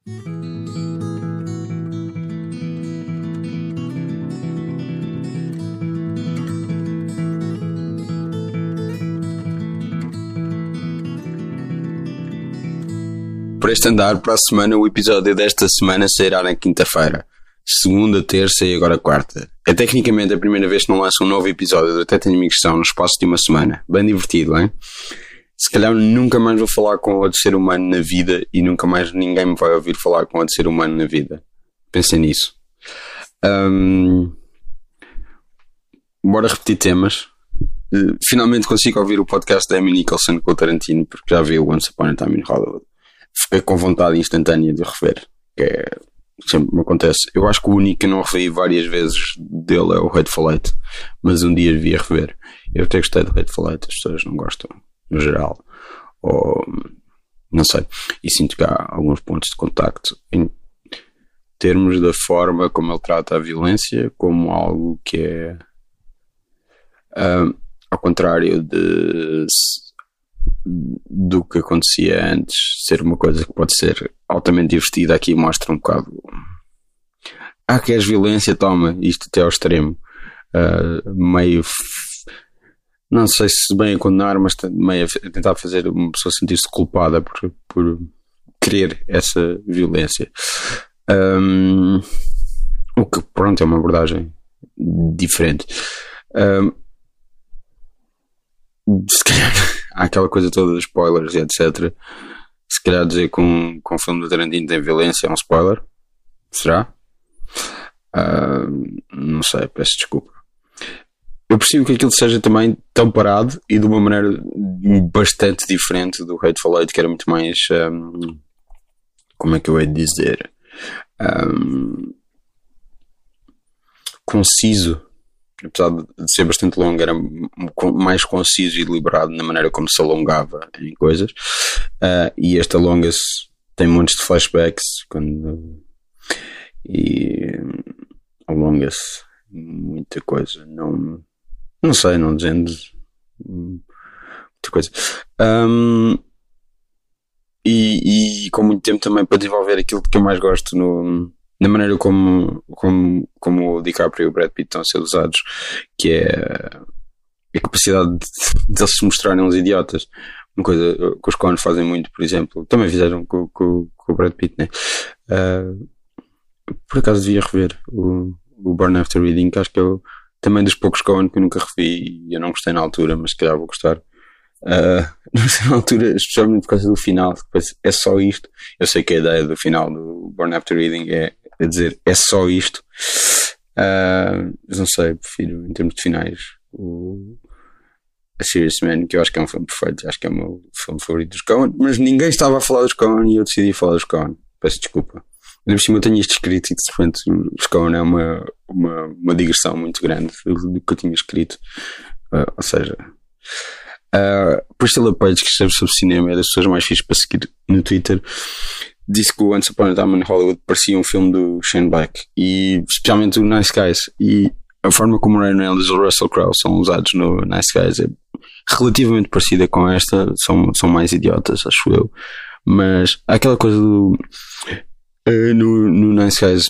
Para este andar, para a semana, o episódio desta semana sairá na quinta-feira. Segunda, terça e agora quarta. É tecnicamente a primeira vez que não lanço um novo episódio do Até Tenho Amigos São no espaço de uma semana. Bem divertido, hein? Se calhar nunca mais vou falar com outro ser humano na vida e nunca mais ninguém me vai ouvir falar com outro ser humano na vida. Pensem nisso. Um, bora repetir temas. Uh, finalmente consigo ouvir o podcast da Amy Nicholson com o Tarantino, porque já vi o Once Upon a Time in Hollywood. Fiquei com vontade instantânea de rever, que é, sempre me acontece. Eu acho que o único que não revi várias vezes dele é o Hateful Eight, mas um dia devia rever. Eu até gostei do Hateful Eight, as pessoas não gostam, no geral. Ou, não sei. E sinto que há alguns pontos de contacto em termos da forma como ele trata a violência como algo que é. Um, ao contrário de do que acontecia antes ser uma coisa que pode ser altamente divertida aqui mostra um bocado ah queres violência toma isto até ao extremo uh, meio não sei se bem a condenar mas meio a tentar fazer uma pessoa sentir-se culpada por, por querer essa violência um, o que pronto é uma abordagem diferente um, se calhar há aquela coisa toda de spoilers e etc. Se calhar dizer que um, que um filme do Tarantino tem violência é um spoiler. Será? Uh, não sei, peço desculpa. Eu percebo que aquilo seja também tão parado e de uma maneira bastante diferente do Hateful Eight, que era muito mais. Um, como é que eu ia dizer? Um, conciso apesar de ser bastante longo, era mais conciso e deliberado na maneira como se alongava em coisas. Uh, e este alonga-se, tem montes de flashbacks quando, e alonga-se muita coisa. Não, não sei, não dizendo muita coisa. Um, e, e com muito tempo também para desenvolver aquilo que eu mais gosto no na maneira como, como, como o DiCaprio e o Brad Pitt estão a ser usados, que é a capacidade de, eles se mostrarem uns idiotas. Uma coisa que os Coen fazem muito, por exemplo, também fizeram com, com, com o Brad Pitt, né? Uh, por acaso devia rever o, o Burn After Reading, que acho que é o, também dos poucos Coen que eu nunca revi e eu não gostei na altura, mas se calhar vou gostar. Uh, não gostei na altura, especialmente por causa do final, depois é só isto. Eu sei que a ideia do final do Burn After Reading é a dizer é só isto. Uh, mas não sei, prefiro em termos de finais o A Serious Man, que eu acho que é um filme perfeito, acho que é o meu filme favorito dos Coen, mas ninguém estava a falar dos Coen e eu decidi falar dos Coen. Peço desculpa. Por cima eu tenho isto escrito e de repente os Coen é uma, uma, uma digressão muito grande do que eu tinha escrito. Uh, ou seja, uh, Priscilla Page, que escreve sobre cinema, é das pessoas mais fixas para seguir no Twitter. Disse que o Once Upon a Time in Hollywood parecia um filme do Shane Black e especialmente o Nice Guys. E a forma como o Ryan Reynolds e o Russell Crowe são usados no Nice Guys é relativamente parecida com esta são, são mais idiotas acho eu. Mas aquela coisa do uh, no, no Nice Guys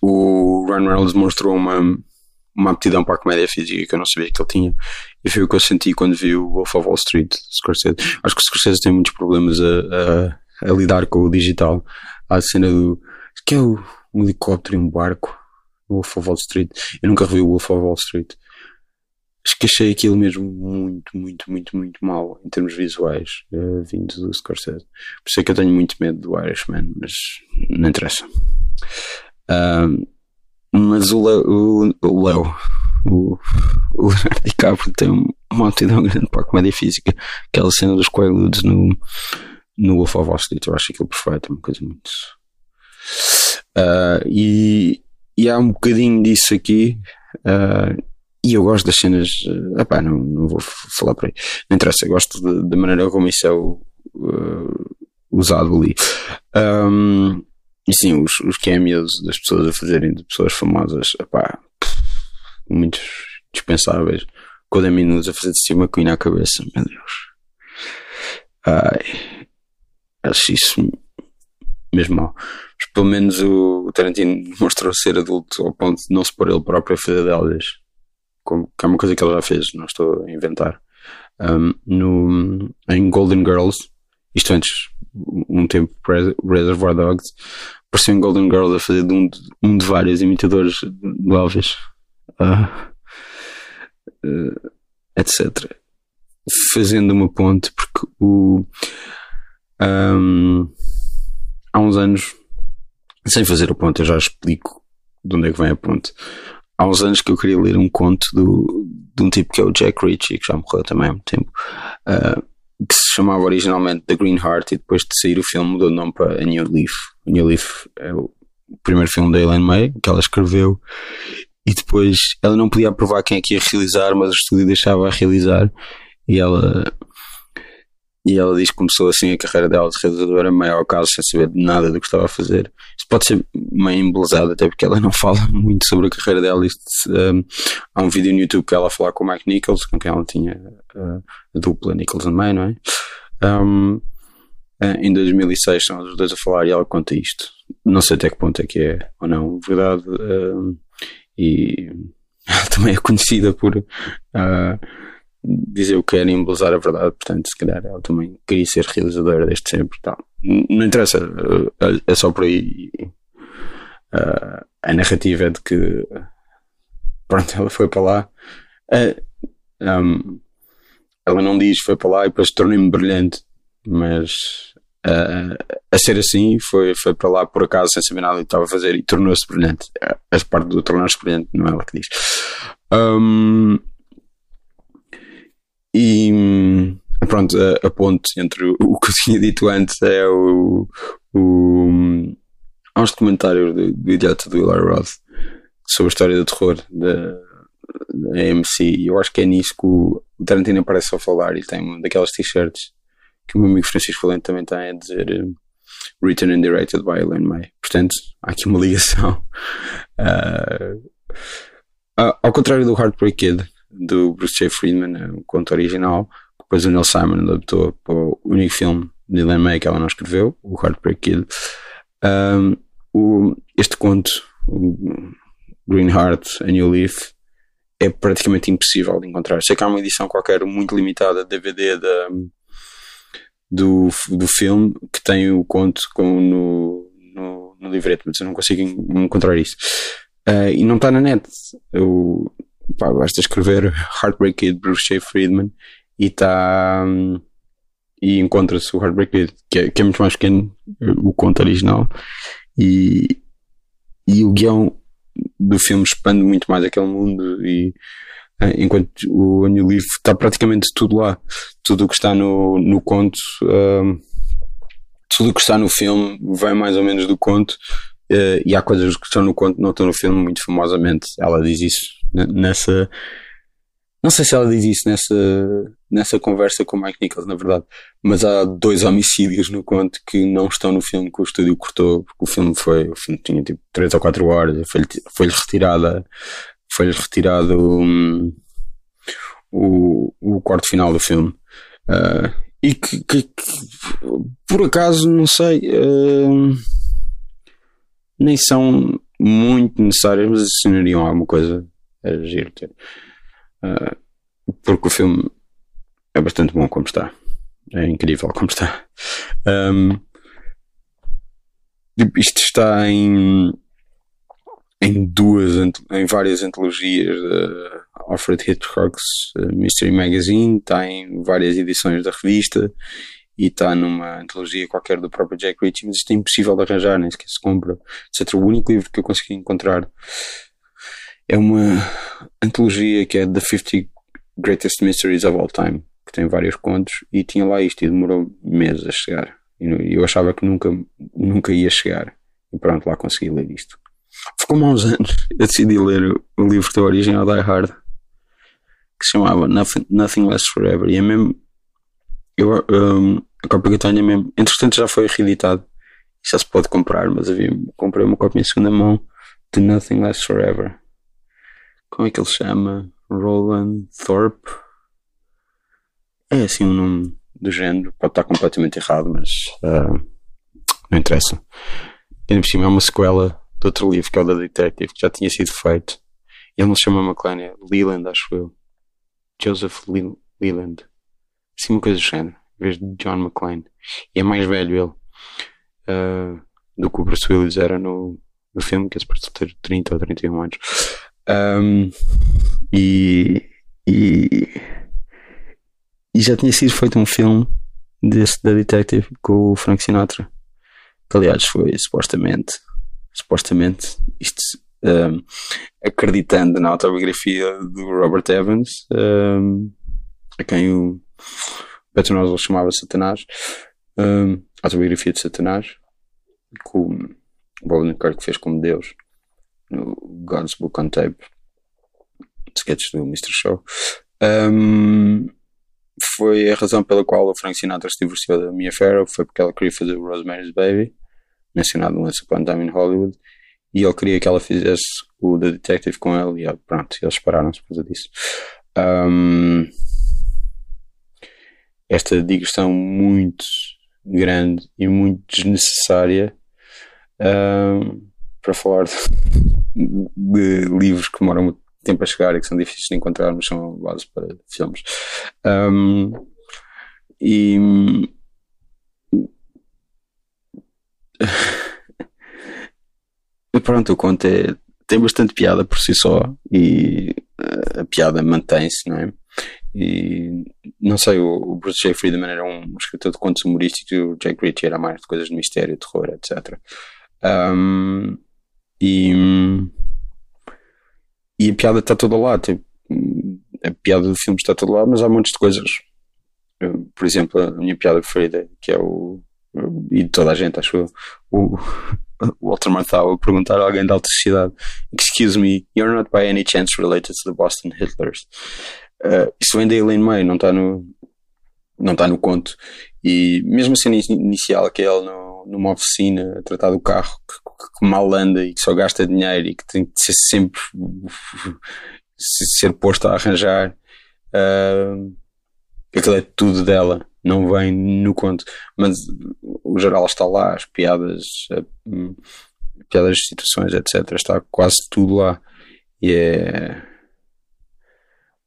o Ryan Reynolds mostrou uma uma aptidão para a comédia física que eu não sabia que ele tinha e foi o que eu senti quando vi o Wolf of Wall Street Scorsese. acho que o Scorsese tem muitos problemas a, a a lidar com o digital. Há a cena do. que é o, um helicóptero e um barco. Wolf of Wall Street. Eu nunca revi o Wolf of Wall Street. Acho que achei aquilo mesmo muito, muito, muito, muito mal em termos visuais, uh, vindo do Scorsese. Por isso é que eu tenho muito medo do Irishman, mas não interessa. Uh, mas o Leo, o, Leo, o, o Leonardo DiCaprio tem uma aptidão grande para a comédia física. Aquela cena dos Quaaludes no, no Wolf of Wall Street. Eu acho aquilo perfeito, é uma coisa muito. Uh, e, e há um bocadinho disso aqui. Uh, e eu gosto das cenas. Uh, epá, não, não vou falar por aí. Não interessa, eu gosto da maneira como isso é o, uh, usado ali. Um, e sim, os, os cameos das pessoas a fazerem de pessoas famosas, epá, muitos dispensáveis. Com o Demi a fazer de cima com a cabeça, meu Deus. Ai, acho isso mesmo mal. Mas pelo menos o Tarantino mostrou ser adulto ao ponto de não se pôr ele próprio a fazer delas. Que é uma coisa que ele já fez, não estou a inventar. Um, no, em Golden Girls, isto antes, um tempo Reservoir Dogs, apareceu em Golden Girls a fazer de um, de, um de vários imitadores de Elvis, uh, uh, etc. Fazendo uma ponte, porque o. Um, há uns anos, sem fazer a ponte, eu já explico de onde é que vem a ponte. Há uns anos que eu queria ler um conto do, de um tipo que é o Jack Ritchie, que já morreu também há muito tempo, uh, que se chamava originalmente The Green Heart e depois de sair o filme mudou de nome para A New Leaf. A New Leaf é o primeiro filme da Ellen May, que ela escreveu, e depois ela não podia aprovar quem é que ia realizar, mas o estúdio deixava a realizar, e ela e ela diz que começou assim a carreira dela de realizadora meio ao caso, sem saber nada do que estava a fazer. Isto pode ser meio embelezado, até porque ela não fala muito sobre a carreira dela. Isto, um, há um vídeo no YouTube que ela fala com o Mike Nichols, com quem ela tinha uh, a dupla Nichols and May, não é? Um, em 2006 são os dois a falar e ela conta isto. Não sei até que ponto é que é ou não verdade. Uh, e ela também é conhecida por uh, dizer o que era e embelezar a verdade, portanto, se calhar ela também queria ser realizadora desde sempre tal. Não interessa, eh, é só por aí. Uh, a narrativa é de que pronto, ela foi para lá. Uh, um, ela não diz foi para lá e depois tornei-me brilhante, mas uh, a ser assim foi, foi para lá por acaso sem saber nada que estava a fazer e tornou-se brilhante. Essa parte do tornar-se brilhante não é ela que diz. Um, e pronto, a, a, ponte entre o, o, que eu tinha dito antes é o. o há uns documentários do, do idiota do Eli Roth sobre a história do terror da, da AMC e eu acho que é nisso que o, o Tarantino aparece a falar e tem daquelas t-shirts que o meu amigo Francisco Valente também tem a dizer uh, Written and Directed by Elaine May. Portanto, há aqui uma ligação. Uh, ao contrário do Heartbreak Kid, do Bruce J. Friedman, é o conto original. Depois o Neil Simon adaptou para o único filme de Elaine May que ela não escreveu, o Heartbreak Kid. Um, o, este conto, o Green Heart, A New Leaf, é praticamente impossível de encontrar. Sei que há uma edição qualquer muito limitada, DVD da, do, do filme, que tem o conto como no, no, no livreto, mas eu não consigo encontrar isso. Uh, e não está na net. Eu, pá, basta escrever Heartbreak Kid Bruce J. Friedman e está um, e encontra-se o Heartbreak Kid que é, que é, muito mais pequeno o conto original. E, e o guião do filme expande muito mais aquele mundo e eh, enquanto o New Leaf está praticamente tudo lá. Tudo o que está no, no conto um, tudo o que está no filme vem mais ou menos do conto uh, e há coisas que estão no conto não estão no filme muito famosamente. Ela diz isso nessa. Não sei se ela diz isso nessa, nessa conversa com o Mike Nichols, na verdade, mas há dois homicídios no conto que não estão no filme que o estúdio cortou, porque o filme foi, o filme tinha tipo 3 ou 4 horas, foi-lhe foi retirada, foi-lhe retirado um, o, o corte final do filme. Uh, e que, que, que, por acaso, não sei, uh, nem são muito necessárias, mas adicionariam alguma coisa é giro. Uh, porque o filme é bastante bom como está. É incrível como está. Um, isto está em em duas em várias antologias de Alfred Hitchcock's Mystery Magazine, está em várias edições da revista e está numa antologia qualquer do próprio Jack Ritchie, mas isto é impossível de arranjar, nem sequer se compra. Etc. O único livro que eu consegui encontrar é uma antologia que é The 50 Greatest Mysteries of All Time, que tem vários contos, e tinha lá isto e demorou meses a chegar. E eu achava que nunca, nunca ia chegar. E pronto, lá consegui ler isto. Ficou-me há uns anos. Eu decidi ler o livro do original Die Hard, que se chamava Nothing, Nothing Lasts Forever. E é mesmo. Eu, um, a cópia que eu tenho é mesmo. Entretanto, já foi reeditado. Já se pode comprar, mas havia, comprei uma cópia em segunda mão de Nothing Lasts Forever como é que ele chama? Roland Thorpe. É assim um nome do género. Pode estar completamente errado, mas uh, não interessa. E por cima é uma sequela de outro livro, que é o da Detective, que já tinha sido feito. Ele não se chama McLean, é Leland, acho eu. Joseph Leland. Assim, uma coisa do género, em vez de John McClane. E é mais velho ele uh, do que o Bruce Willis era no, no filme, que é suposto ter 30 ou 31 anos. Um, e, e, e já tinha sido feito um filme desse da Detective com o Frank Sinatra. Que aliás foi supostamente, supostamente, isto um, acreditando na autobiografia do Robert Evans, um, a quem o Petronoso chamava Satanás, autobiografia de Satanás, que o Bob Kirk fez como Deus no God's Book on Tape, sketches do Mr. Show. Um, foi a razão pela qual o Frank Sinatra se divorciou da Mia Farrow, foi porque ela queria fazer o Rosemary's Baby, mencionado no Once Upon a Time in Hollywood, e ele queria que ela fizesse o The Detective com ele, e pronto, eles pararam-se por causa disso. Um, esta digressão muito grande e muito desnecessária um, para falar de, de, livros que demoram muito tempo a chegar e que são difíceis de encontrar, mas são base para filmes. Um, e pronto, o conto é, tem bastante piada por si só e uh, a piada mantém-se, não é? E não sei, o, Bruce J. Friedman era um escritor de contos humorísticos e o Jake Ritchie era mais de coisas de mistério, terror, etc. Um, e, e a piada está toda lá. Tipo, a piada do filme está toda lá, mas há montes de coisas. Por exemplo, a minha piada preferida, que é o. E de toda a gente, acho eu, o, Walter Matthau a perguntar a alguém da sociedade: Excuse me, you're not by any chance related to the Boston Hitlers? Uh, isso vem da Elaine May, não está no, não está no conto. E mesmo a cena inicial, que é ele no, numa oficina a tratar do carro que, que, mal anda e que só gasta dinheiro e que tem que ser sempre ser posto a arranjar, uh, aquilo é tudo dela, não vem no conto. Mas o geral está lá, as piadas, uh, piadas de situações, etc. Está quase tudo lá. E é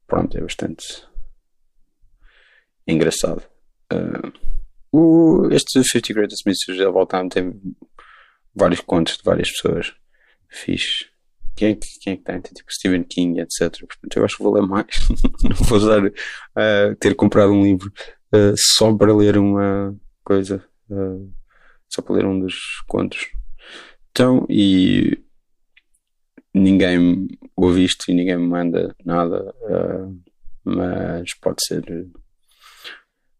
pronto, é bastante engraçado. Uh, o, este 50 Greatest Mysteries of All Time tem vários contos de várias pessoas. Fixe. Quem é, que, quem é tem? Tem tipo Stephen King, etc. Portanto, eu acho que vou ler mais. Não vou usar uh, ter comprado um livro uh, só para ler uma coisa. Uh, só para ler um dos contos. Então, e ninguém ouve isto e ninguém me manda nada, uh, mas pode ser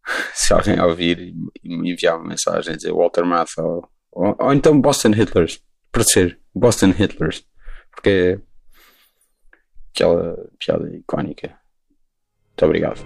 se alguém ouvir e me enviar uma mensagem dizer Walter Matthau ou, ou, então Boston Hitlers, pode ser Boston Hitlers, porque é aquela piada icónica. Muito obrigado.